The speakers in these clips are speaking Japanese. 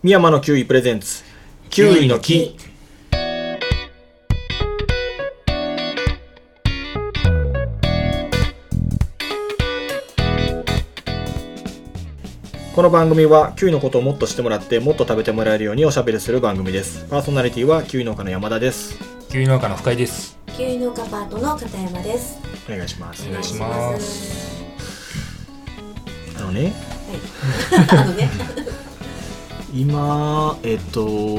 深山のキウイプレゼンツキウイの木この番組はキウイのことをもっと知ってもらってもっと食べてもらえるようにおしゃべりする番組ですパーソナリティはキウイ農家の山田ですキウイ農家の深井です。キウイ農家パートの片山です。お願いしますお願いしますあのねはい。あのね。今えっと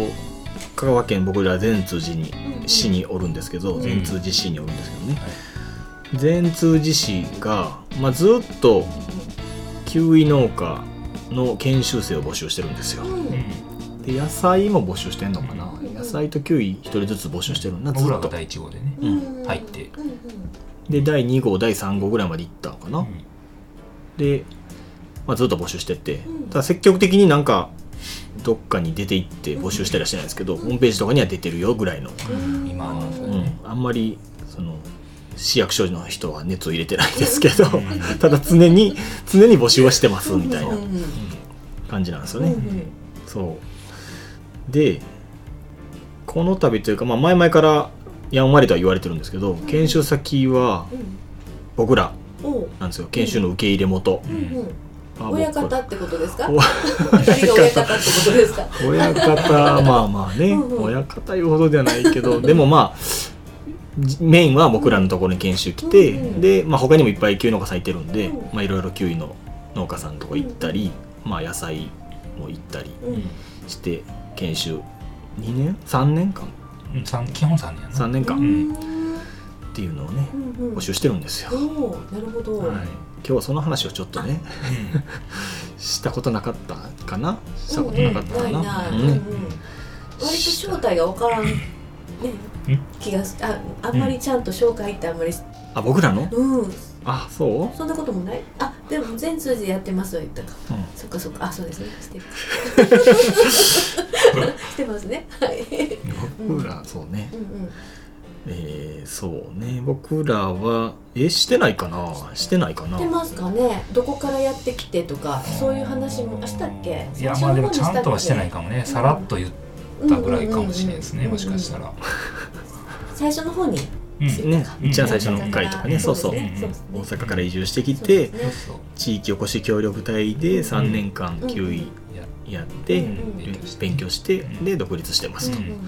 香川県僕ら善通寺にうんうん。市におるんですけどん。善通寺市におるんですけどね。善通寺市が、まあ、ずっとキウイ農家の研修生を募集してるんですよ。うん。うん。で野菜も募集してんのかな。うん野菜とキウイ一人ずつ募集してるんだずっと。僕らが第一号でね。うん。入って。うんうん。で第2号第3号ぐらいまで行ったのかな、で、まあ、ずっと募集してて。うん。ただ積極的になんかどっかに出て行って募集したりはしてないですけど、ホームページとかには出てるよぐらいの、うん。今ううん。あんまりその市役所の人は熱を入れてないですけど、うん。ただ常に常に募集はしてますみたいな感じなんですよね、うん。うん。そう。でこの度というか、まあ、前々からやんわりとは言われてるんですけど研修先は僕ら。なんですよ。研修の受け入れ元、うん。うん。あ親方ってことですか？お 二人が親方ってことですか？親方。まあまあね、うんうん。親方いうほどではないけど でもまあじメインは僕らのところに研修来て、うんうん。で、まあ、他にもいっぱいキウイ農家さんいてるんで、うん。まあ、いろいろキウイの農家さんのとこ行ったり、まあ、野菜も行ったりうん。して研修2年？3年間？うん三基本三年やな。3年間。ん。っていうのをねうんうん。募集してるんですよ、おお、なるほど。はい、今日はその話をちょっとねしたことなかったかな？したことなかったかな？うん。割と正体がわからん。ね。気がすああんまりちゃんと紹介ってあんまりあ僕らの？うん。あそう？そんなこともない？あでも全通じやってますよ言ったか。うん。そっかそっか。あそうですね。してる。してますね。はい。僕らそうね。うんうんえー、そうね。僕らはえしてないかな？してないかな？してますかね？どこからやってきてとかそういう話もあしたっけ？いやまあでもちゃんとはしてないかもね。さらっと言ったぐらいかもしれないですね。もしかしたら。最初の方にうん。ね。うん一番最初の回とかね。そうそう。大阪から移住してきて地域おこし協力隊で3年間うんキウイややって、うん勉強してで独立してますと、うんうんうん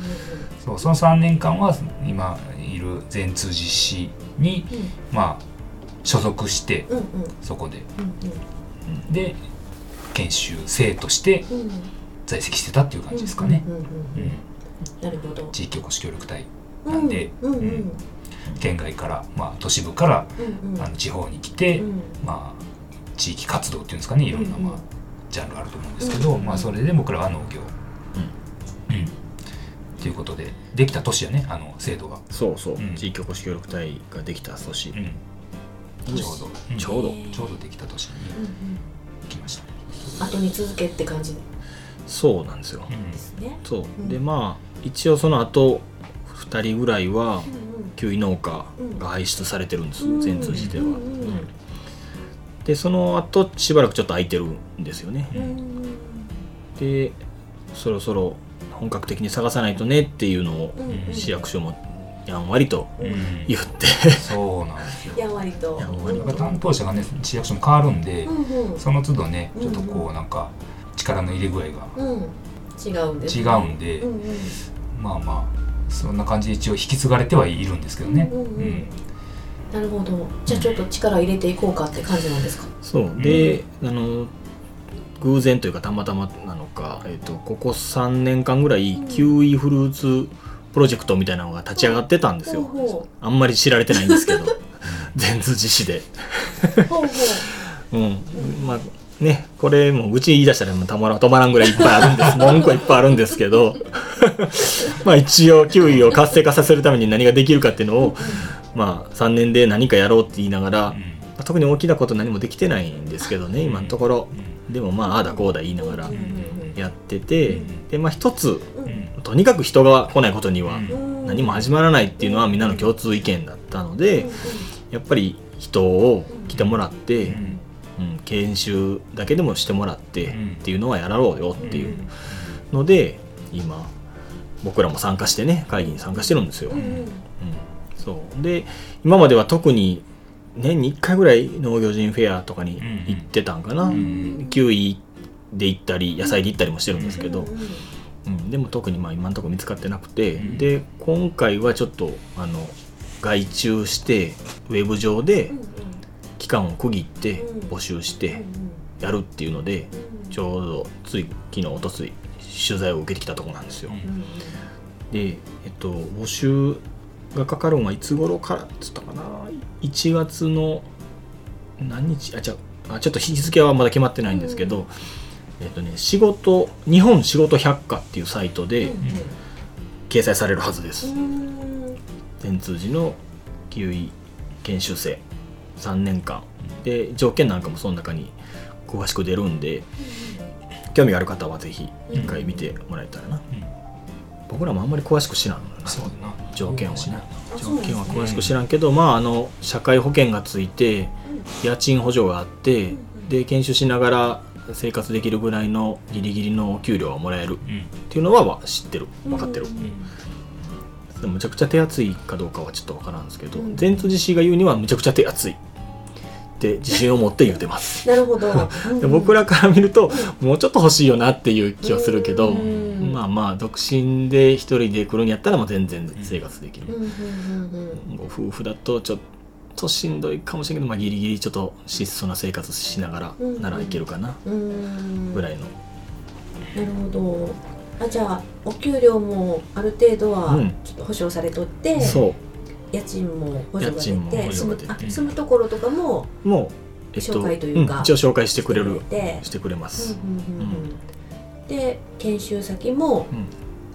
そうその三年間は今いる全通実施にまあ所属してうんうん。そこで。うんで研修生として在籍してたっていう感じですかね。なるほど。地域おこし協力隊うなんでうんうんうん。県外から、まあ、都市部からうんうん。あの地方に来て、うん。まあ、地域活動っていうんですかねいろんな、うん。まあ、ジャンルあると思うんですけど、うん。まあ、それで僕らは農業。うん。っていうことでできた年やねあの制度が、そうそう、うん。地域おこし協力隊ができた年、うん。ちょうど、うん。ちょうど。ちょうどできた年にうんうん。来ました。後に続けって感じ。でそうなんですよ、うん。そう、うん。でまあ一応その後2人ぐらいはうんキウイ農家が輩出されてるんです、うん。全通じては、うんうん。うんでその後しばらくちょっと空いてるんですよね、うん。うんでそろそろ本格的に探さないとねっていうのをうんうん。市役所もやんわりとうん。言って、そうなんですよ。やんわりと。やんわりやっぱ担当者がね市役所も変わるんで、うんうん。その都度ねちょっとうんこうなんか力の入れ具合がうん。違うんです違ねうんで、うんうん。まあまあそんな感じで一応引き継がれてはいるんですけどね。うんうん。うんなるほど。じゃあちょっと力入れていこうかって感じなんですか？そう。で、あの偶然というかたまたまなのか、えっとここ3年間ぐらい、うん。キウイフルーツプロジェクトみたいなのが立ち上がってたんですよ、ほうほあんまり知られてないんですけど。全通寺市で。うん。まあねこれもううち言い出したらもうたまら止まらんぐらいいっぱいあるんです。文句はいっぱいあるんですけど。まあ一応キウイを活性化させるために何ができるかっていうのをまあ3年で何かやろうって言いながら、うん。特に大きなこと何もできてないんですけどね今のところ。うん。でもまあああだこうだ言いながらやっててうん。でまあ一つとにかく人が来ないことにはうん。何も始まらないっていうのはみんなの共通意見だったのでやっぱり人を来てもらって、うん。うん、研修だけでもしてもらってうん。っていうのはやろうよっていうので今僕らも参加してね会議に参加してるんですよ、そう。で今までは特に年に1回ぐらい農業人フェアとかに行ってたんかな、んキウイで行ったり野菜で行ったりもしてるんですけど、うんうんうん、でも特にまあ今のところ見つかってなくて、うん。で今回はちょっとあの外注してウェブ上で期間を区切ってうん。募集しうんてやるっていうのでちょうどつい昨日おとつい取材を受けてきたところなん。ですよ。でえっと募集がかかるのはいつ頃からっつったかな？1月の何日？あじゃあちょっと日付はまだ決まってないんですけど、えっとね仕事日本仕事百科っていうサイトで掲載されるはずです。うん。全通寺のキウイ研修生。3年間。で条件なんかもその中に詳しく出るんで興味がある方はぜひ一回見てもらえたらな、僕らもあんまり詳しく知らんのよな。条件はね。条件は詳しく知らんけど、まああの社会保険がついて家賃補助があってで研修しながら生活できるぐらいのギリギリのお給料がもらえる。うん。っていうのは知ってる。分かってる、うん。むちゃくちゃ手厚いかどうかはちょっと分からんですけど、うん。全通寺氏が言うにはむちゃくちゃ手厚い。って自信を持って言ってます。なるほど。で僕らから見るともうちょっと欲しいよなっていう気はするけど、うんまあまあ独身で一人で来るんやったらまあ全然生活できる、うんうんうんご夫婦だとちょっとしんどいかもしれないけど、まあ、ギリギリちょっと質素な生活しながらうんならいけるかな。うん。うんぐらいの、なるほど。あじゃあお給料もある程度はうん。ちょっと保証されとって、そ家賃も補助が家賃も出て。住むあ住むところとかもうもう、えっと紹介というかん。一応紹介してくれるでしてくれます、うんうんうん。うんで研修先もうん。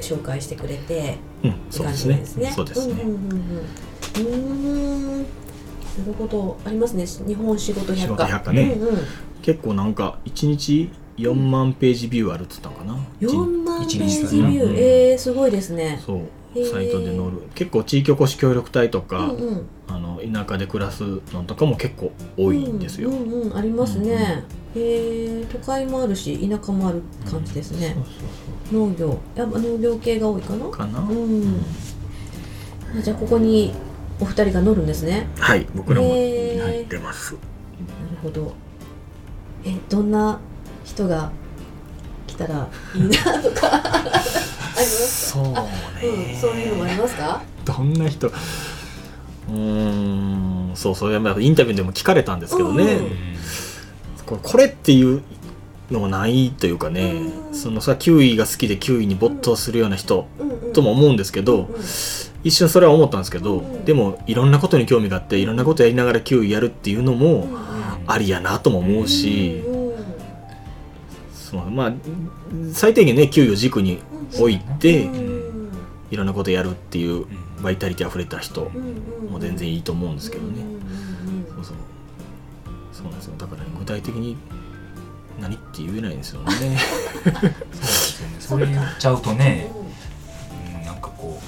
紹介してくれてうん、って感そうですね。じですね。そうですね、うんなるほど。ありますね。日本仕事百科。ね。うんうん。結構なんか1日4万ページビューあるっつったのかな？4万ペ一ージビュー、うんえー、すごいですね。そう。サイトで載る。結構地域おこし協力隊とか、うんうん。あの田舎で暮らすのとかも結構多いんですよ、うんうんうん。ありますね。へえ都会もあるし田舎もある感じですね農業やっぱ農業系が多いかな？かな、うん。あじゃあここにお二人が乗るんですね。はい僕らも入ってますなるほど。えどんな人が来たらいいなとか？ありますそうか。うんそういうのもありますか？どんな人？うーんそうそうやっぱインタビューでも聞かれたんですけどね、うんこれっていうのもないというかね、うん。そのさキウイが好きでキウイに没頭するような人とも思うんですけど、うん一瞬それは思ったんですけど、うんでもいろんなことに興味があっていろんなことやりながらキウイやるっていうのもうんありやなとも思うし、うんうん。そうまあ最低限ねキウイを軸に置いて、うん。いろんなことやるっていううん。バイタリティあふれた人うんも全然いいと思うんですけどね、そうそう。そうなんですよ。だから、ね、具体的に何って言えないんですよね。そうですよね。それ言っちゃうとね、うん、なんかこ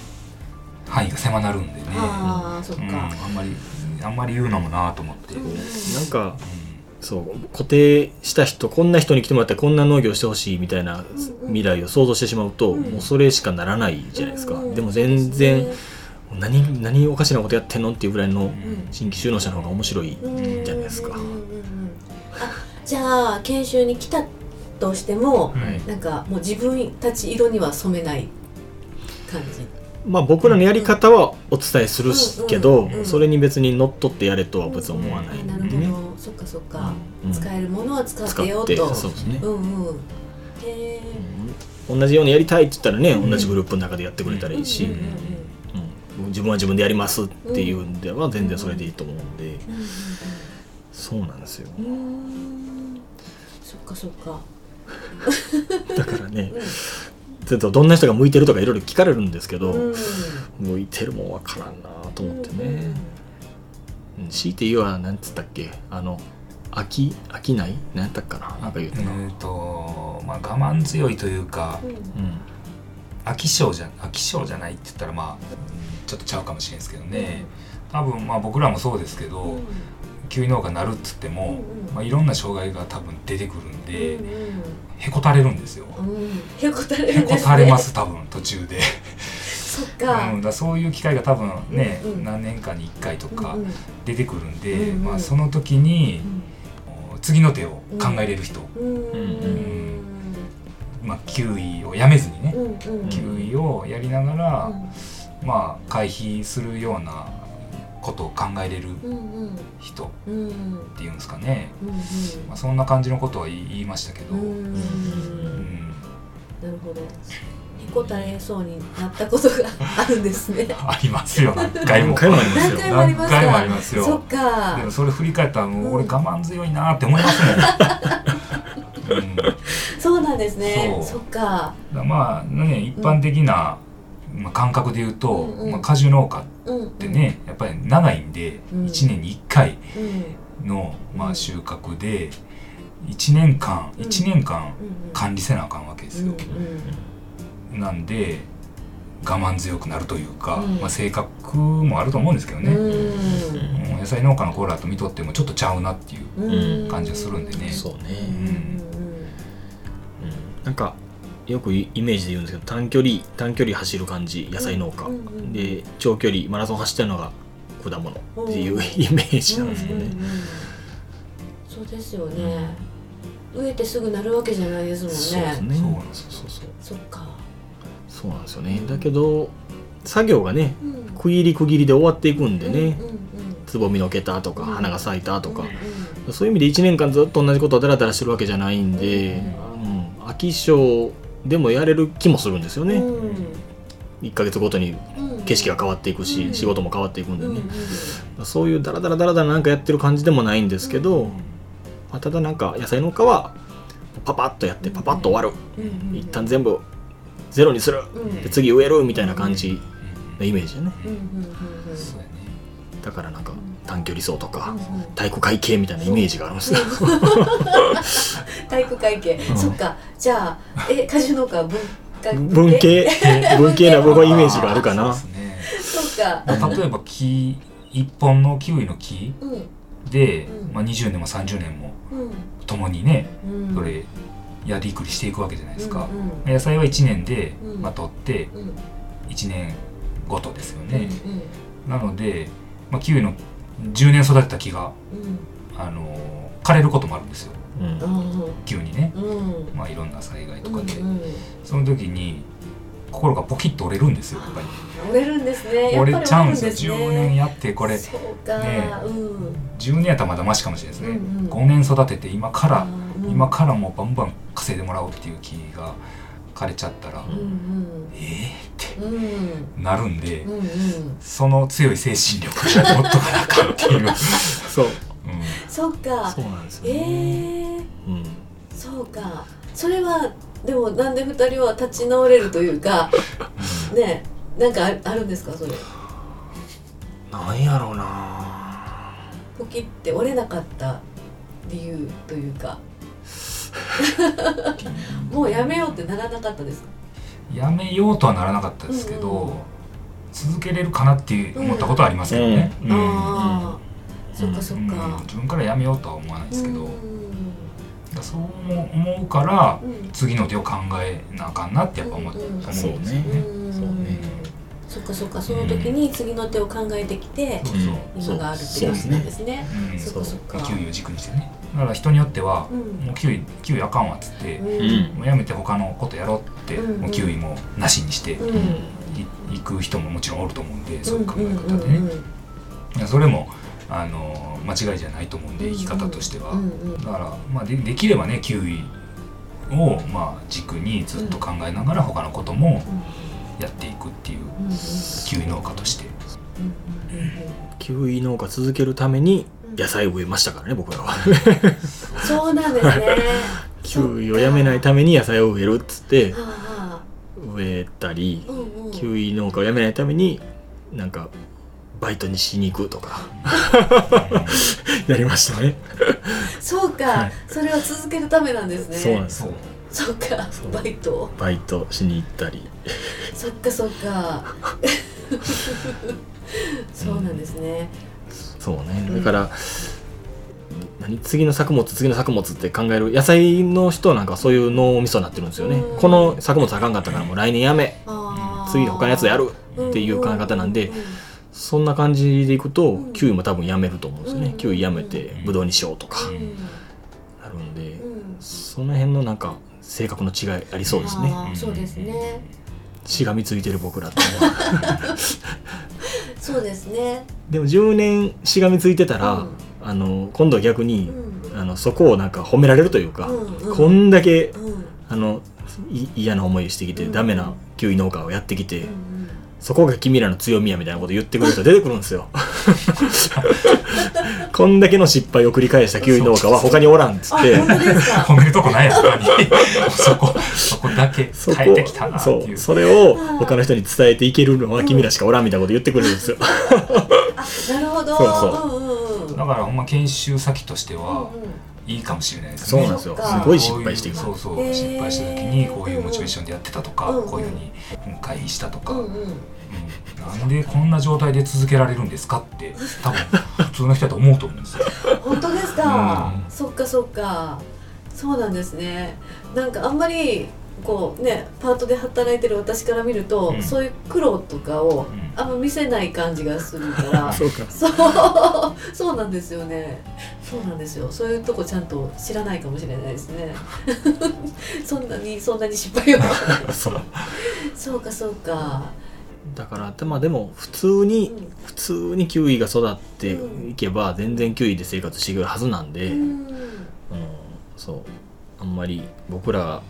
う範囲が狭なるんでね。ああそっうん、かあんまりあんまり言うのもなと思って、うん。なんかそう固定した人こんな人に来てもらったらこんな農業してほしいみたいな未来を想像してしまうと、うん。もうそれしかならないじゃないですか、うんでも全然何何おかしなことやってんのっていうぐらいのうん。新規就農者の方が面白いうんじゃないですか、じゃあ研修に来たとしてもはい。なんかもう自分たち色には染めない感じ。まあ僕らのやり方はお伝えするしけど、それに別にのっとってやれとは別に思わないあなるほど、そっかそっか、うん。使えるものは使っててよと。そうですね、うんうん。へえ同じようにやりたいって言ったらね、同じグループの中でやってくれたらいいし、うんうんうん自分は自分でやりますっていうんでは全然それでいいと思うんで、うんそうなんですよ。そっかそっか。だからねうんちょっとどんな人が向いてるとかいろいろ聞かれるんですけど、うん。向いてるもんわからんなと思ってね、うん。強いて言うは何つったっけ？あの飽き飽きない？何やったっかな？なんか言うえた。な、ーとまあ我慢強いというかうん。うん。飽き性じゃ飽き性じゃないって言ったらまあうんちょっとちゃうかもしれないですけどね。多分まあ僕らもそうですけど、キウイ農家になるっつっても、うんうんまあ、いろんな障害が多分出てくるんで、うんへこたれるんですよ。うんへこたれへこるんですねたれます多分途中で、そっうん、かだかそういう機会が多分ね、うんうん何年かに1回とか出てくるんで、うんうんまあ、その時に次の手を考えれる人、うんうんまあ、キウイをやめずにね、うんうんをやりながら、うんまあ回避するようなことを考えれる人っていうんですかね、うんまあ、そんな感じのことは言いましたけど、なるほど。へこたれそうになったことがあるんですね。ありますよ。何回も。何回もありますよ。何回もありますよ。そっか。でもそれ振り返ったらもう俺うん。我慢強いなって思いますもん、うん、だかそうなんですね。そっからまあね一般的な、まあ、感覚で言うと、うんうん。まあ、果樹農家っうんうん。てねやっぱり長いんで、うん。1年に1回うん。の、まあ、収穫で1年間うん。1年間うん管理せなあかんわけですよ、なんで我慢強くなるというか、うん。まあ、性格もあると思うんですけどね、うん。野菜農家のコーラと見とってもちょっとちゃうなっていううん。うん感じがするんでね。そうね、うん。うん。なんかよくイメージで言うんですけど短距離短距離走る感じ野菜農家、うんうんで長距離マラソン走ってるのが果物っていううんイメージなんですよね、うんうんうん。そうですよね。植えてすぐなるわけじゃないですもんね。そうですね。そうなんですそうそう。そっか。そうなんですよね。だけど作業がねうん。区切り区切りで終わっていくんでね、うんうんうん。つぼみのけたとかうん。花が咲いたとか、うんそういう意味で1年間ずっと同じことをダラダラしてるわけじゃないんで、うん、飽き性でもやれる気もするんですよね、うん。1ヶ月ごとにうん。景色が変わっていくし、うん。仕事も変わっていくんでうんね、そういうダラダラダラダラなんかやってる感じでもないんですけど、うん。まあ、ただなんか野菜農家はパパッとやってパパッと終わる、うんうん一旦全部ゼロにする。うん。で次植えるみたいな感じのイメージでね。だからなんか短距離走とかうんうん。体育会系みたいなイメージがあるんですよ、体育会系、うん。そっか。じゃあえ果樹農家は文化文系。文系な僕はイメージがあるかな。そね。そっか。まあ例えば木一本のキウイの木うん。で、うん。まあ、20年も30年もうん。共にねうん。それやりくりしていくわけじゃないですか、うん野菜は1年でうん。まとってうん。うん1年ごとですようんね、なので、まあ、キウイの10年育てた木が、うん。あの枯れることもあるんですよ。うんうん急にね、うん。まあ、いろんな災害とかで、うんうん。その時に心がポキッと折れるんですよやっぱり。折れるんですね。やっ折ぱりれちゃうんですよ。折れるん10年やってこれ。そうか、ね。うん。10年やったらまだマシかもしれないですね、うんうん。5年育てて今から、うん今からもうバンバン稼いでもらおうっていう気が枯れちゃったら、うんうん。ええってなるんで、うんうん。その強い精神力を持っとかなあかんっていう、そう。うんそっか。そうなんですよえね、えうん。そうか。それはでもなんで二人は立ち直れるというかねなんかああるんですか？それ。なんやろうな。ポキって折れなかった理由というか。もうやめようってならなかったですか？やめようとはならなかったですけど、うん。うん続けれるかなって思ったことはありますけどね、うん。ああそっかそっうんか。自分からやめようとは思わないですけど、うん。だそう思うからうん。次の手を考えなあかんなってやっぱ思,、うんうん思うんですよね。うんそうねそっかそっか。その時に次の手を考えてきてそうそう。今があるって感じなんですね。うんそっかそっか。キウイを軸にしてね。だから人によっては、うん。もうキウイキウイあかんわっつって、うん。もうやめて他のことやろうって、うん。もうキウイもなしにして、行く人ももちろんおると思うんで、うそういう考え方でね、いやそれもあの間違いじゃないと思うんで生き方としては、だから、まあ、でできればねキウイを、まあ、軸にずっと考えながら他のこともやっていくっていうキウイ農家として。キウイ農家続けるために野菜を植えましたからね僕らは。そうなんですね。キウイをやめないために野菜を植えるっつって植えたりあうんうん。キウイ農家をやめないためになんかバイトにしに行くとか。やりましたね。そうか、はい。それは続けるためなんですね。そうなんですそうそうか。そう。バイトバイトしに行ったり。そっかそっか。そうなんですね。そうね。だから何次の作物次の作物って考える野菜の人なんかはそういう脳みそになってるんですよね。うん。この作物あかんかったからもう来年やめ。次他のやつやるっていう考え方なんでそんな感じでいくとうん。キウイも多分やめると思うんですようん。ねキウイやめてうん。ブドウにしようとかなるんでうん。その辺のなんか性格の違いありそうですね。そうですね。しがみついてる僕らって そうですね。でも10年しがみついてたら、うん。あの今度は逆にう、ん。あのそこをなんか褒められるというか、うんうん。こんだけうん。あのい嫌な思いしてきて、うん。ダメなキウイ農家をやってきて、うんそこが君らの強みやみたいなこと言ってくる人出てくるんですよ。こんだけの失敗を繰り返したキウイ農家は他におらんっつって。褒めるとこないや他にそこ そこだけそこ変えてきたなってそいううそれを他の人に伝えていけるのは君らしかおらんみたいなこと言ってくれるんですよ。あなるほど。そうそう。だからほんま研修先としてはうんうんいいかもしれないですね。そうなんですよ。すごい失敗していく。そうそう、へー。失敗した時にこういうモチベーションでやってたとか、うんうん。こういうふうに回避したとか、うん。うんうんなんでこんな状態で続けられるんですかって多分普通の人だと思うと思うんですよ。本当ですか、うん。そっかそっか。そうなんですね。なんかあんまりこうねパートで働いてる私から見ると、うん。そういう苦労とかをうん。あんま見せない感じがするから。そうか。そう。そうなんですよね。そうなんですよ。そういうとこちゃんと知らないかもしれないですね。そんなにそんなに失敗をそう。そうかそうか。だからまあでも普通にうん。普通にキウイが育っていけば全然キウイで生活していけるはずなんで、うん。うん。そう。あんまり僕ら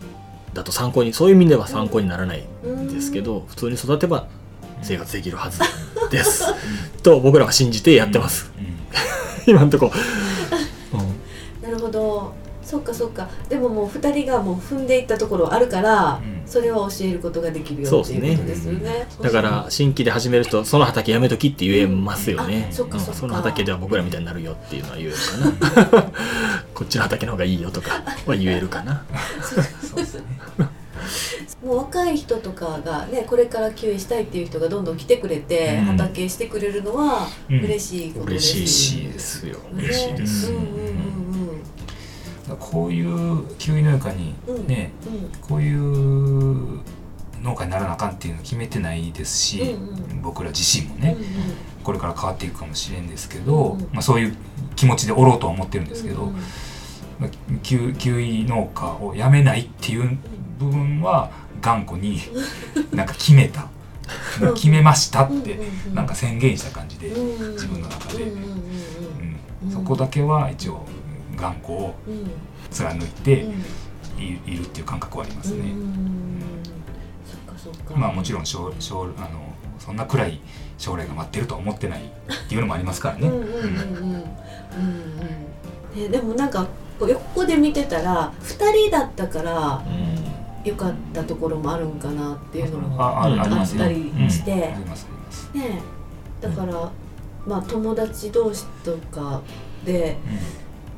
だと参考にそういう意味では参考にならないんですけど、普通に育てば生活できるはずです。と僕らは信じてやってます、うん。今んとこ、うん。なるほど。そっかそっか。でももう2人がもう踏んでいったところあるから、うんそれは教えることができるよっていうことですよね。だから新規で始める人その畑やめときって言えますよね、あその畑では僕らみたいになるよっていうのは言えるかな。こっちの畑の方がいいよとかは言えるかな。そうですね。もう若い人とかがねこれから休園したいっていう人がどんどん来てくれて、うん。畑してくれるのはうん。嬉しいことです嬉しいねですよ。ね嬉しいです、うんうんうんだからこういうキウイ農家にうん。ね、うん。こういう農家にならなあかんっていうの決めてないですし、うん僕ら自身もうんね、これから変わっていくかもしれんですけど、うんまあ、そういう気持ちでおろうとは思ってるんですけど、うんまあキウイ農家をやめないっていう部分は頑固に なんか決めた。決めましたってうんなんか宣言した感じで、うん自分の中で、うんうんうん。うん。そこだけは一応頑固を貫いてうん。いいるっていう感覚はありますね。まあもちろん将将あのそんな暗い将来が待ってるとは思ってないっていうのもありますからね。でもなんか横で見てたら2人だったから良かったところもあるんかなっていうのもあったりして。ねだからまあ友達同士とかで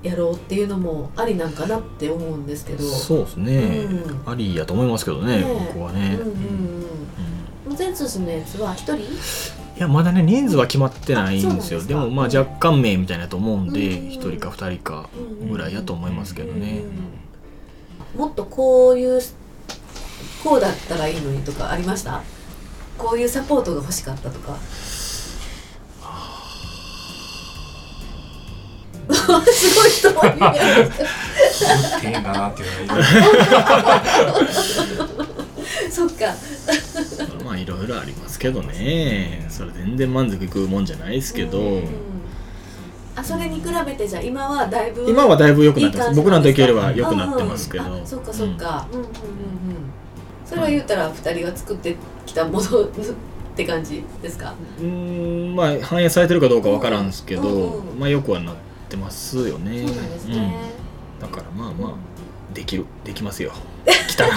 やろうっていうのもありなんかなって思うんですけど。そうですね、うん。ありやと思いますけどねね僕はね、うんうんうん。うん。全通のやつは1人？いやまだね人数は決まってないんですよ。でもまあ若干名みたいなと思うんでうん1人か2人かぐらいやと思いますけどね、もっとこういうこうだったらいいのにとかありました？こういうサポートが欲しかったとかすごい人もいるや丁寧だなっていうのがいる。つそっかまあいろいろありますけどね。それ全然満足いくもんじゃないですけど、うんあそれに比べてじゃあ今はだいぶ今はだいぶ良くなってます。僕らの時よりは良くなってますけど、うんうんあそっかそっか、うん、うんうんうん。それは言ったら二人が作ってきたものって感じですか？うーん。まあ反映されてるかどうかわからんすけど、うんうん。まあよくはなってますよね。そうなんですね、うん。だからまあまあできる。できますよ。来たら。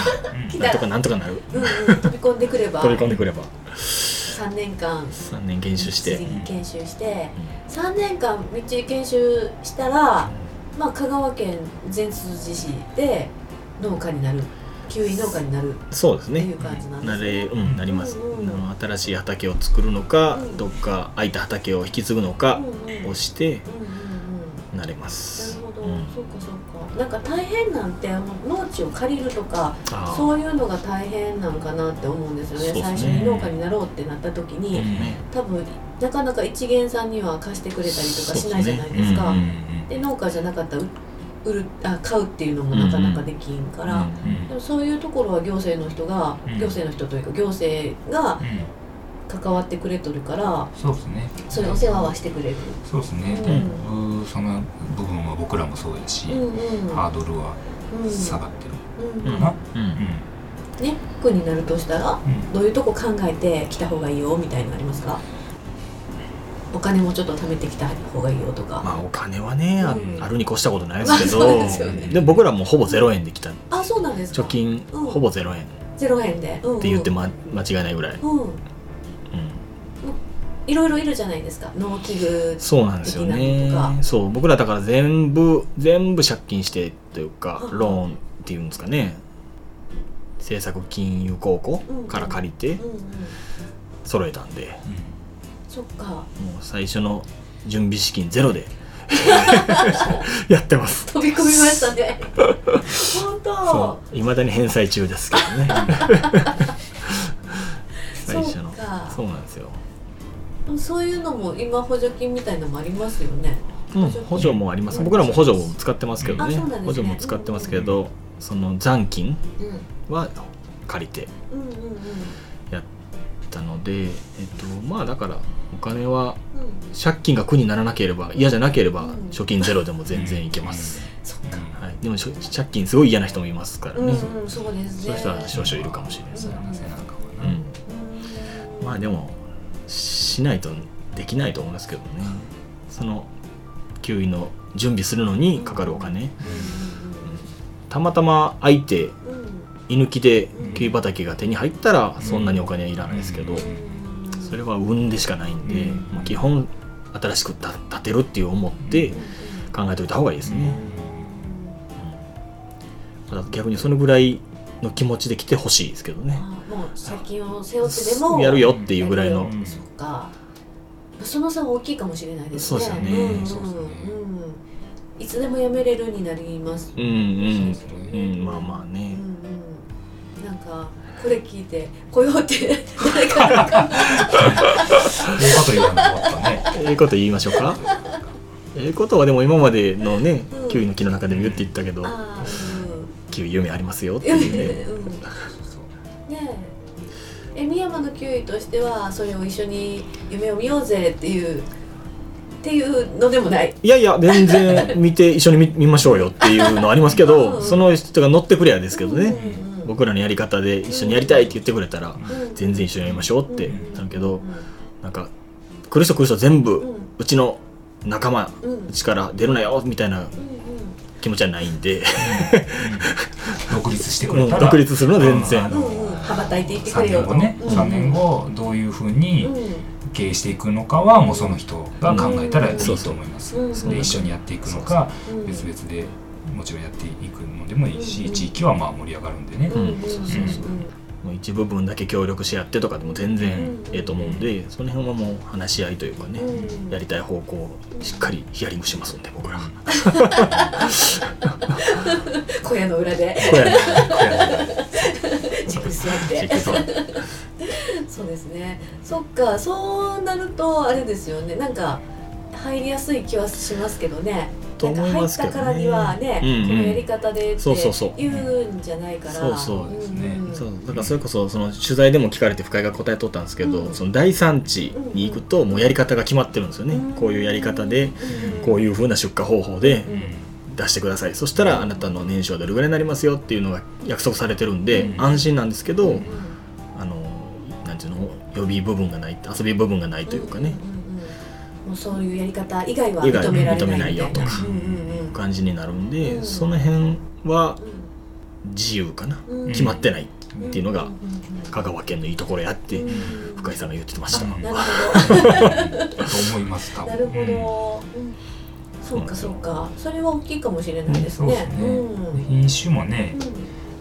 なんとかなんとかなる。うんうん、飛び込んでくれば。飛び込んでくれば。3年間。3年研修して、次研修して。3年間みっちり研修したら、まあ、香川県善通寺市で農家になる。キウイ農家になる。そうですね。っていう感じなんですなれうんなります、うんうん新しい畑を作るのか、うん。どっか空いた畑を引き継ぐのかうんうん。をしてうんうんうんなれます、なるほど。そうかそうか。なんか大変なんて農地を借りるとかそういうのが大変なんかなって思うんですよね。ね。最初に農家になろうってなった時に、うん。多分なかなか一元さんには貸してくれたりとかしないじゃないですか。そううんで農家じゃなかったらう売るあ買うっていうのもなかなかできんから、うんうん。でもそういうところは行政の人が、うん。行政の人というか行政がうん関わってくれとるからそうですね。そういうお世話はしてくれる、そうですね、うん。その部分は僕らもそうやし、うんうん。ハードルはうん下がってるうんかな、うん。うん。ネックになるとしたらうん。どういうとこ考えてきた方がいいよみたいなのありますか？お金もちょっと貯めてきた方がいいよとか、まあお金はね、あうん。あるに越したことないですけど、まあでね。で僕らもほぼ0円で来た。あそうなんですか。貯金うん。ほぼ0円。っ0円で、うんうん、て言って、ま、間違いないぐらい、うんうんいろいろいるじゃないですか。農機具そうなんですよね。とか。そう僕らだから全部全部借金してというかうん。ローンっていうんですかね。政策金融公庫から借りてうんうん揃えたんで、そっか。もう最初の準備資金ゼロで やってます。飛び込みましたね。本当。いまだに返済中ですけどね。最初の。そうか。そうなんですよ、そういうのも今補助金みたいのもありますよね。うん、補助もあります。僕らも補助も使ってますけどね。ね。補助も使ってますけど、その残金うん。は借りてうんうんやったのでえっとまあだからお金はうん。うん借金が苦にならなければ嫌じゃなければうん。貯金ゼロでも全然いけます、はい、でもしょ借金すごい嫌な人もいますからうんね、うんそうですね。そういう人は少々いるかもしれないですうん。まあでもしないとできないと思いますけどね。その給油の準備するのにかかるお金。たまたま空いてうんうん居抜きで給油畑が手に入ったらそんなにお金はいらないですけど、それは運でしかないんで、まあ、基本新しく建てるっていう思って考えておいた方がいいですね、た逆にそのぐらいの気持ちで来てほしいですけどね。あもう借金を背負ってでもやるよっていうぐらいの。やるよそっか。その差は大きいかもしれないですね。そうですよねんんそうですね。うんいつでも辞めれるになります。うんうん。うんまあまあうんねうん。なんかこれ聞いて来ようって誰かが考ええこと言わなかったねええこと言いましょうか。ええことはでも今までのねうん。キウイの木の中でも言っていったけど。えああキウイ夢ありますよって うん。いうねう。んねえ。え三山のキウイとしてはそれを一緒に夢を見ようぜっていうっていうのでもない。いやいや全然見て一緒に見見ましょうよっていうのありますけうん。どその人が乗ってくれやですけどね。うんうん僕らのやり方で一緒にやりたいって言ってくれたらうん全然一緒にやりましょうってなるけどうんなんか来る人来る人全部うちの仲間うちから出るなよみたいなうん気持ちはないんで。独立してくうんれたら。独立するのは全然。あのうんうん羽ばたいていってく3れよと。年後ね、うん。3年後どういうふうにうん。経営していくのかはもうその人が考えたらいいと思います、うんう。ん。で一緒にやっていくのかうん。別々でもちろんやっていくのでもいいし、うん。地域はまあ盛り上がるんでね、うん一部分だけ協力し合ってとかでも全然ええと思うんでその辺はもう話し合いというかねうん。やりたい方向をしっかりヒアリングしますんで僕ら。小屋の裏で。これじっくり座って。そうですね。そっか。そうなるとあれですよね。なんか入りやすい気はしますけどねと思いますけどねか入ったからにはね、このやり方でってそうそうそう。言うんじゃないから。そうそううんですね。うんそうだからそれこそその取材でも聞かれて深井が答えとったんですけど、うん。その第三地に行くともうやり方が決まってるんですよね、うん。こういうやり方でうん。こういうふうな出荷方法でうん。出してください。そしたらあなたの年収はどれぐらいになりますよっていうのが約束されてるんで、うん。安心なんですけど、うん。あのなんていうの予備部分がない遊び部分がないというかね、もうそういうやり方以外は認められない認めないよとか。うんうん感じになるんで、うん。その辺はうん。自由かな、うん。決まってないっていうのがんんうん。香川県のいいところやってうん。深井さんが言ってました、うんなるほ と思います多なるほど、うん。そうかそうか。それは大きいかもしれないですね。そうですね、うん。品種もね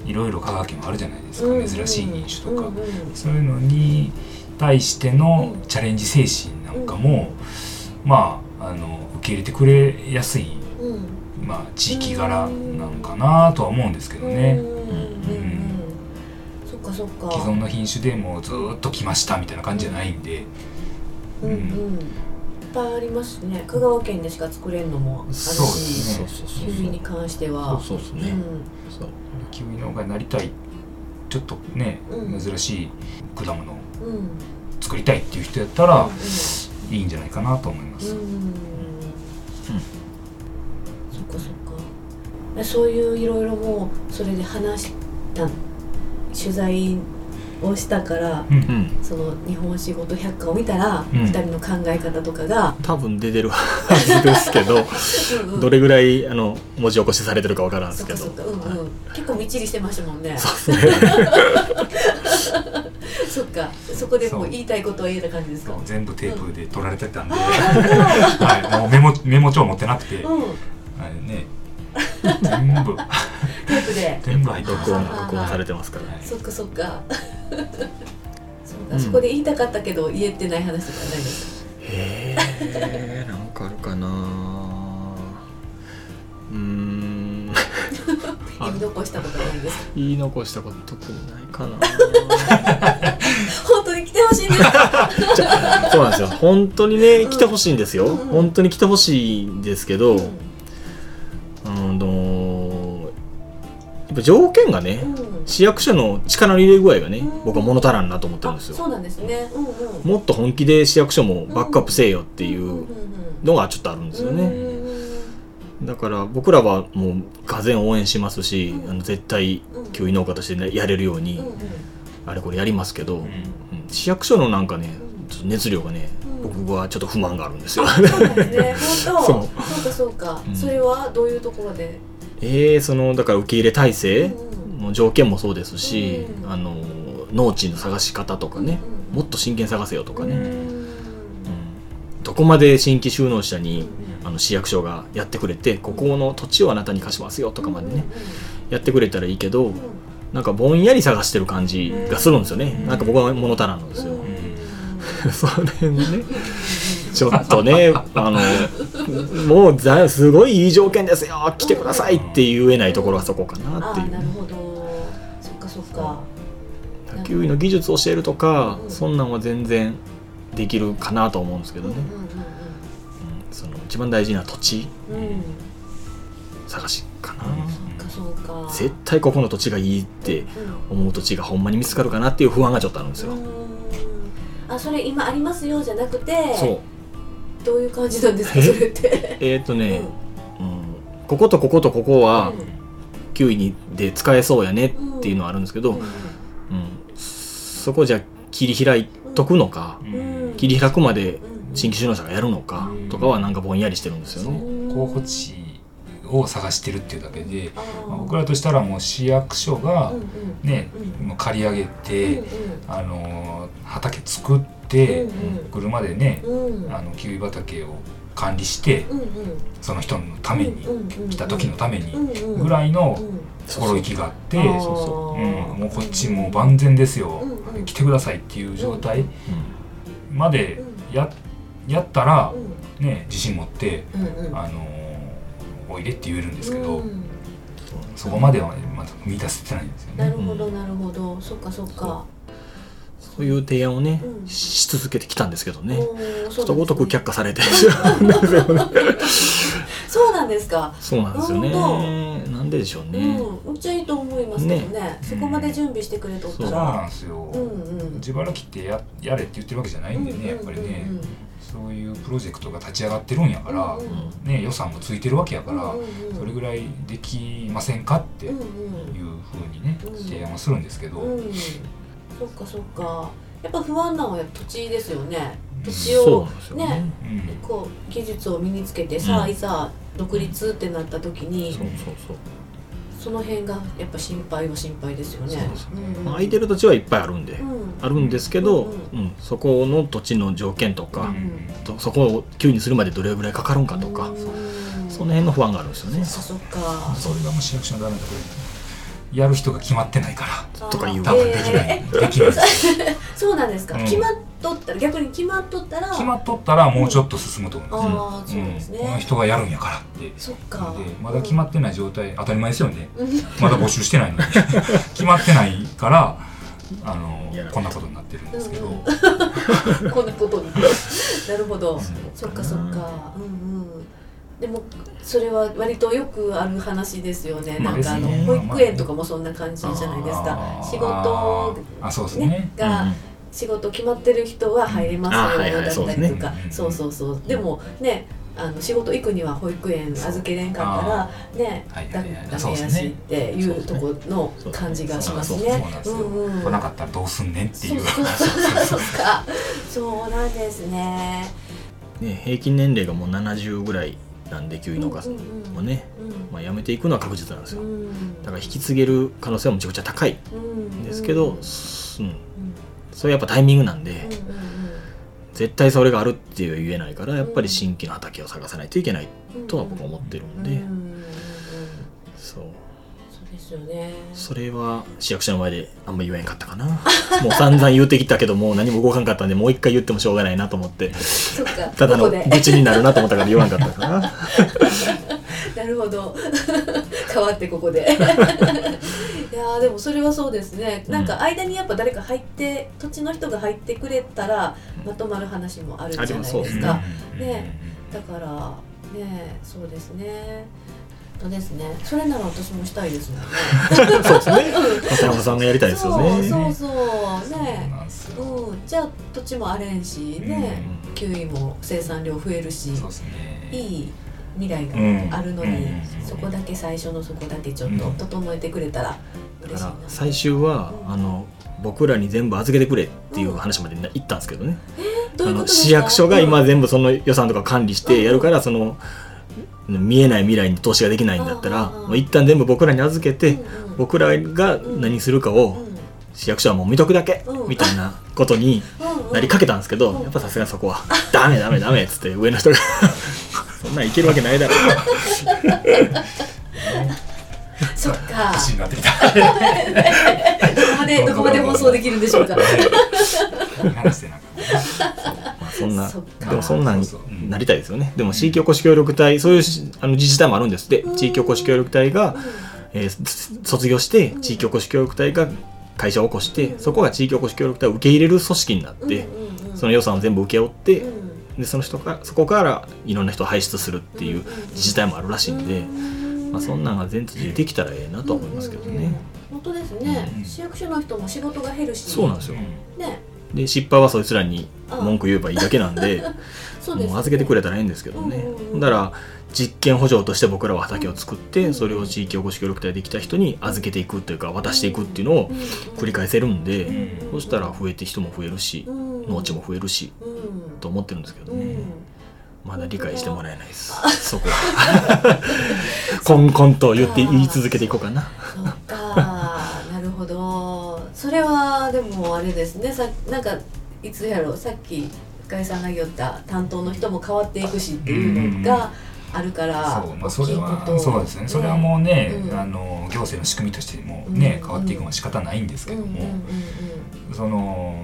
いろいろ香川県もあるじゃないですか、うん珍しい品種とか、うんうんそういうのに対してのうん。チャレンジ精神なんかも、まああの受け入れてくれやすいうん。まあ地域柄なのかなとは思うんですけどね。うん。うん。うんうんそっかそっか。既存の品種でもうずーっと来ましたみたいな感じじゃないんで。うんうん。いっぱいありますね。香川県でしか作れんのもあるしすね。キウイに関しては。そうそうそうね、うんキウイ農家になりたいちょっとね、うん珍しい果物をうん作りたいっていう人やったらうんいいんじゃないかなと思います、うん。そっかそっか。そういういろいろもうそれで話した取材をしたからうん。うんその日本仕事百科を見たら、うん。二人の考え方とかが、多分出てる はずですけどうんうん。どれぐらいあの文字起こしされてるかわからんですけど。そっかそっか。うんうん、結構みっちりしてましたもんね。そうですねそっか。そこでもう言いたいことは言えた感じですか？全部テープで取られてたんで、ああなるはい、もうメモメモ帳持ってなくて、うん、はいね、全部。テープで。全部入っ録音あ録音されてますから。はいそっかそっか。そうか、うんそこで言いたかったけど言えてない話とかないですへえなんかあるかなうーん。あ 言い残したことないです。か言い残したこと特にないかな。本当に来てほしいんです。そうなんですよ。本当にね来てほしいんですよ、うんうん本当に来てほしいんですけど、うんうんとやっぱ条件がね、うん。市役所の力の入れ具合がね、うん。僕は物足らんなと思ってるんあですよ。そうなんですね。うんうん。もっと本気で市役所もバックアップせえよっていうのがちょっとあるんですよね、だから僕らはもうがぜん応援しますし、うん。あの絶対教員農家として、ね、やれるように、あれこれやりますけど、市役所のなんかね熱量がね、うん。僕はちょっと不満があるんですよ。そうですね。本当。そそううかそうか、うん。それはどういうところで？えー、そのだから受け入れ体制うんの条件もそうですし、うんあの農地の探し方とかね、うんもっと真剣探せよとかね、どこまで新規就農者にあの市役所がやってくれてここの土地をあなたに貸しますよとかまでね、やってくれたらいいけど、なんかぼんやり探してる感じがするんですよね、うん。なんか僕は物足らんのですよ、うん。それね。ちょっとねあのもうざすごいいい条件ですよ。来てくださいって言えないところはそこかなっていう。ああなるほど。そっかそっか。野球の技術を教えるとか、うん。そんなんは全然できるかなと思うんですけどね、うんうんうんその一番大事な土地うん。うんうん探しかな、うか。絶対ここの土地がいいってうん。思う土地がほんまに見つかるかなっていう不安がちょっとあるんですよ、うん。あそれ今ありますよじゃなくてそう。どういう感じなんですかそれって？えっ、ー、とね、うん。こことこことここは9位にで使えそうやねっていうのはあるんですけど、うん。そこじゃ切り開いとくのか、うん切り開くまで新規就農者がやるのかうんとかはなんかぼんやりしてるんですよね。候補地を探してるっていうだけで、まあ僕らとしたらもう市役所がね、うんもう借り上げて、うんあのー畑作って、車でね、あのキウイ畑を管理して、その人のために、来た時のためにぐいらいのうん心意気があって、うそうん、もうこっちもう万全ですよ、来てくださいっていう状態。うんまでややったらう、ん。ね、自信持って、うんうん。あのーおいでって言えるんですけど、うん。そこまではまだ見出せてないんですよね。なるほどなるほど。そっかそっか。そう。いう提案をね、うん。し続けてきたんですけどね、ことごとく却下下されてしまうんですよね。そうなんですか。そうなんですよね。なんででしょうね。うんめっちゃいいと思いますけどね。ね。そこまで準備してくれとったそうらなんですよ、うんうん。自腹切ってややれって言ってるわけじゃないんでね、やっぱりね、そういうプロジェクトが立ち上がってるんやから、うんうん。ね、予算もついてるわけやから、うんうんうん。それぐらいできませんかっていううんうん。ふうにね、うん提案はするんですけど、うんそっかそっか。やっぱ不安なのは土地ですよね。土地をなんですよね。ねうん。こう技術を身につけてさ、うんいざ独立ってなった時にそうそうそう。その辺がやっぱ心配は心配ですよね。まあ空いてる土地はいっぱいあるんで、うん。あるんですけど、ううん。ん。そこの土地の条件とか、うん。とそこを急にするまでどれぐらいかかるんかとか、うん。その辺の不安があるんですよね。そっかそっか。それがもう市役所のダメだこれやる人が決まってないからとか言う。多分できない、できない。そうなんですか、うん。決まっとったら逆に決まっとったら決まっとったらもうちょっと進むと思います、ああそうですね、この人がやるんやからって。そっか。でまだ決まってない状態当たり前ですよね。うん。まだ募集してないのに。決まってないからあのこんなことになってるんですけど、うん。こんなことに。なるほど。そっかそっか。うんうん。でもそれは割とよくある話ですよね、まあなんかあの保育園とかもそんな感じじゃないですか。仕事あそうですね。ねが、うん仕事決まってる人は入れますよだったりとか。そうそうそうそう。でもねあの仕事行くには保育園預けれんかったらねダメやしっていうとこの感じがしますね。ですよ、うんうん来なかったらどうすんねんっていう。そうなんですね。ね、平均年齢がもう70ぐらいなんで給油農家さんもね、まあ、辞めていくのは確実なんですよ。だから引き継げる可能性はむちゃくちゃ高いんですけど、うん、それやっぱタイミングなんで、絶対それがあるっていう言えないからやっぱり新規の畑を探さないといけないとは僕は思ってるんで、そう。そうですよね。それは市役所の前であんま言えんかったかな。もう散々言うてきたけどもう何も動かんかったんでもう一回言ってもしょうがないなと思って。ただの愚痴になるなと思ったから言わんかったかな なるほど。変わってここで。いやーでもそれはそうですね。なんか間にやっぱ誰か入って土地の人が入ってくれたらまとまる話もあるじゃないですか。ますね。だからねそうですね。とですね。それなら私もしたいですもんね。そうですね。片山さんがやりたいですよね。そうそうそう。そうねうん。じゃあ土地も荒れんしね、キウイも生産量増えるしいい未来があるのに、うん。そこだけ最初のそこだけちょっと整えてくれたらだから最終はあの僕らに全部預けてくれっていう話まで行ったんですけどね、どうあの市役所が今うん全部その予算とか管理してやるからその見えない未来に投資ができないんだったらもう一旦全部僕らに預けてうんうん僕らが何するかをうん市役所はもう見とくだけうん。みたいなことになりかけたんですけどうん。やっぱさすがにそこは「ダメダメダメ」っつって上の人が そんなんいけるわけないだろ そっか。口になってきた。どこまでどこまで放送できるんでしょうか。話してなんかまあそんなでもそんなんそうそう。うんなりたいですよね。でも地域おこし協力隊そういうしあの自治体もあるんですって。地域おこし協力隊がえーす卒業して地域おこし協力隊が会社を起こしてそこが地域おこし協力隊を受け入れる組織になってその予算を全部請け負ってでその人がそこからいろんな人を輩出するっていう自治体もあるらしいんで、まあ、そんなんが全通でできたらええなとは思いますけどね、本当ですね。うん。市役所の人も仕事が減るしそうなんですよ。ね。で失敗はそいつらに文句言えばいいだけなんで そうですもう預けてくれたらいいんですけどね、うんだから実験補助として僕らは畑を作ってそれを地域おこし協力隊できた人に預けていくというか渡していくっていうのを繰り返せるんで、うんそしたら増えて人も増えるし、農地も増えるしうん。と思ってるんですけどね、うんまだ理解してもらえないです。そこは。こんこんと言って言い続けていこうかな。そっか。なるほど。それはでもあれですね。さなんかいつやろう。さっき深井さんが言った担当の人も変わっていくしっていうのがあるからそう、まあ、それはそうですね。それはもうね、うん。あの行政の仕組みとしてもね、うん。変わっていくのは仕方ないんですけども、うんうん。その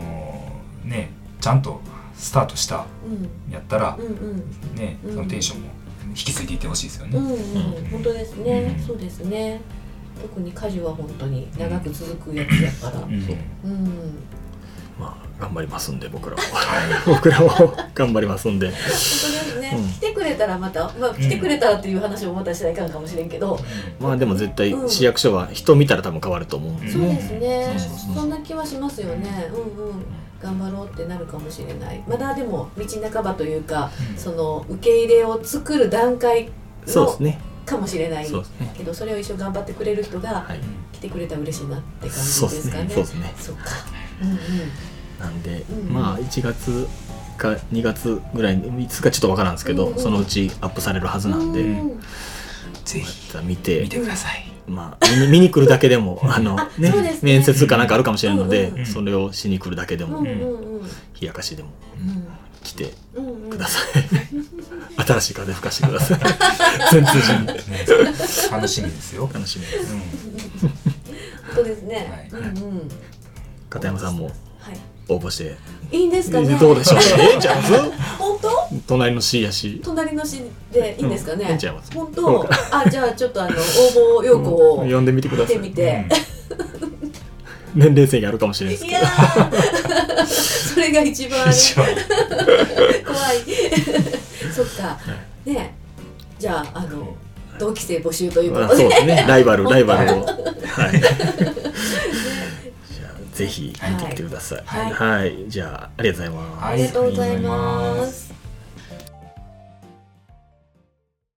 ねちゃんとスタートしたうん。やったらうんうん。うんね、うん。そのテンションも引き継いでいってほしいですよね。うんうん。本当ですね、うん。そうですね。特に家事は本当に長く続くやつやから。うん。う。ん、まあ頑張りますんで僕らも。僕らも頑張りますんで。本当ですね、うん。来てくれたらまた、まあ、来てくれたらっていう話もまたしたらいかんかもしれんけど、まあでも絶対うん。市役所は人見たら多分変わると思うんで。そうね、ですね、そんな気はしますよね。うんうん頑張ろうってなるかもしれない。まだでも道半ばというか、うん。その受け入れを作る段階のそうですね。かもしれないそうですね。けどそれを一緒に頑張ってくれる人がはい。来てくれたら嬉しいなって感じそうですかね。ねそうですね。そっか。うんうん。なんで、うんまあ1月か2月ぐらいにいつかちょっとわからんですけど、うんうんそのうちアップされるはずなんで、うんぜひまた見て。見てください。まあ見に 見に来るだけでもあのねね。面接かなんかあるかもしれないので、うんうんそれをしに来るだけでも、うんうんうん。冷やかしでも来てうんうん。うんください、新しい風吹かしてください。全通じに。ね、楽しみですよ。楽しみです。うん、本当ですね、はい。うんうん。片山さんもはい応募して、いいんですかね？どうでしょう？ええんちゃいます本当？隣の C やし。隣の市でいいんですかね、うんいいんちゃいます本当あじゃあちょっとあの応募要項を呼ん。でみてくだ見さい。てみて、年齢制限あるかもしれないですけいやー。それが一番ね一番。怖い。そっか。ねじゃああの同期生募集ということで。そうですね。ライバルライバルを。はいぜひ見てみてください。はい。はい、じゃあありがとうございます。はいありがとうございます